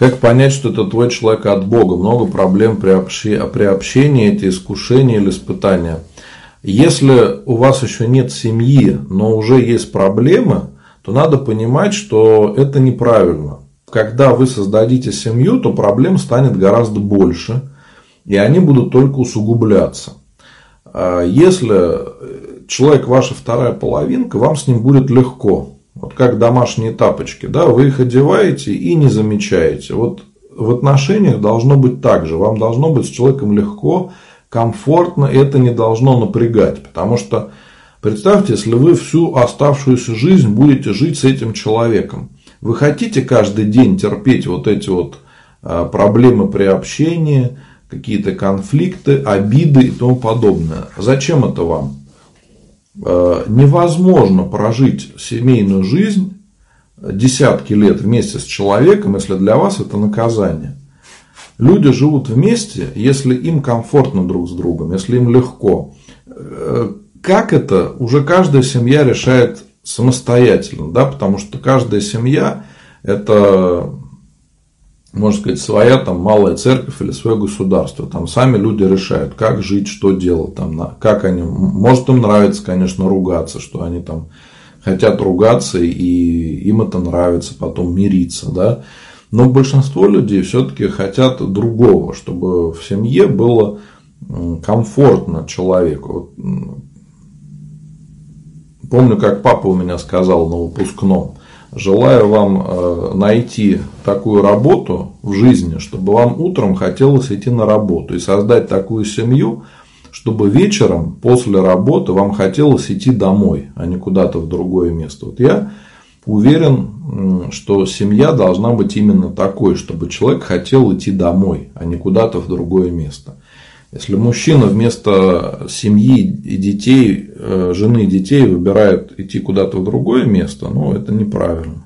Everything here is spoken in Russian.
Как понять, что это твой человек от Бога? Много проблем при общении, при общении эти искушения или испытания. Если у вас еще нет семьи, но уже есть проблемы, то надо понимать, что это неправильно. Когда вы создадите семью, то проблем станет гораздо больше, и они будут только усугубляться. А если человек ваша вторая половинка, вам с ним будет легко. Вот как домашние тапочки, да, вы их одеваете и не замечаете. Вот в отношениях должно быть так же. Вам должно быть с человеком легко, комфортно, это не должно напрягать. Потому что представьте, если вы всю оставшуюся жизнь будете жить с этим человеком. Вы хотите каждый день терпеть вот эти вот а, проблемы при общении, какие-то конфликты, обиды и тому подобное. Зачем это вам? Э, невозможно прожить семейную жизнь десятки лет вместе с человеком, если для вас это наказание. Люди живут вместе, если им комфортно друг с другом, если им легко. Э, как это, уже каждая семья решает самостоятельно, да, потому что каждая семья это можно сказать, своя там малая церковь или свое государство. Там сами люди решают, как жить, что делать, там, как они. Может им нравится, конечно, ругаться, что они там хотят ругаться, и им это нравится, потом мириться, да. Но большинство людей все-таки хотят другого, чтобы в семье было комфортно человеку. Помню, как папа у меня сказал на выпускном, Желаю вам э, найти такую работу в жизни, чтобы вам утром хотелось идти на работу и создать такую семью, чтобы вечером после работы вам хотелось идти домой, а не куда-то в другое место. Вот я уверен, что семья должна быть именно такой, чтобы человек хотел идти домой, а не куда-то в другое место. Если мужчина вместо семьи и детей, э, жены и детей выбирает идти куда-то в другое место, ну, это неправильно.